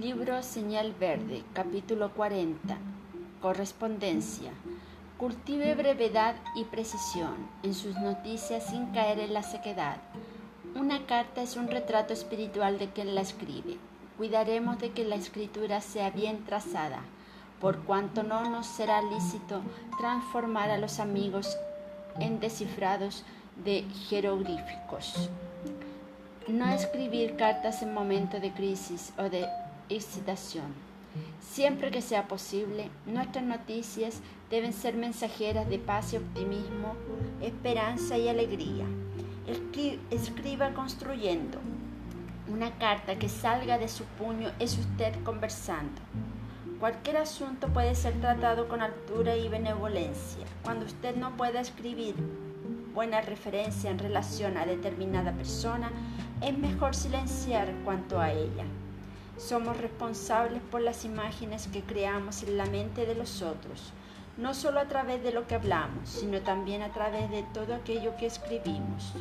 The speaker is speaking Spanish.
Libro Señal Verde, capítulo 40. Correspondencia. Cultive brevedad y precisión en sus noticias sin caer en la sequedad. Una carta es un retrato espiritual de quien la escribe. Cuidaremos de que la escritura sea bien trazada, por cuanto no nos será lícito transformar a los amigos en descifrados de jeroglíficos. No escribir cartas en momento de crisis o de excitación. Siempre que sea posible, nuestras noticias deben ser mensajeras de paz y optimismo, esperanza y alegría. Escriba construyendo. Una carta que salga de su puño es usted conversando. Cualquier asunto puede ser tratado con altura y benevolencia. Cuando usted no pueda escribir buena referencia en relación a determinada persona, es mejor silenciar cuanto a ella. Somos responsables por las imágenes que creamos en la mente de los otros, no solo a través de lo que hablamos, sino también a través de todo aquello que escribimos.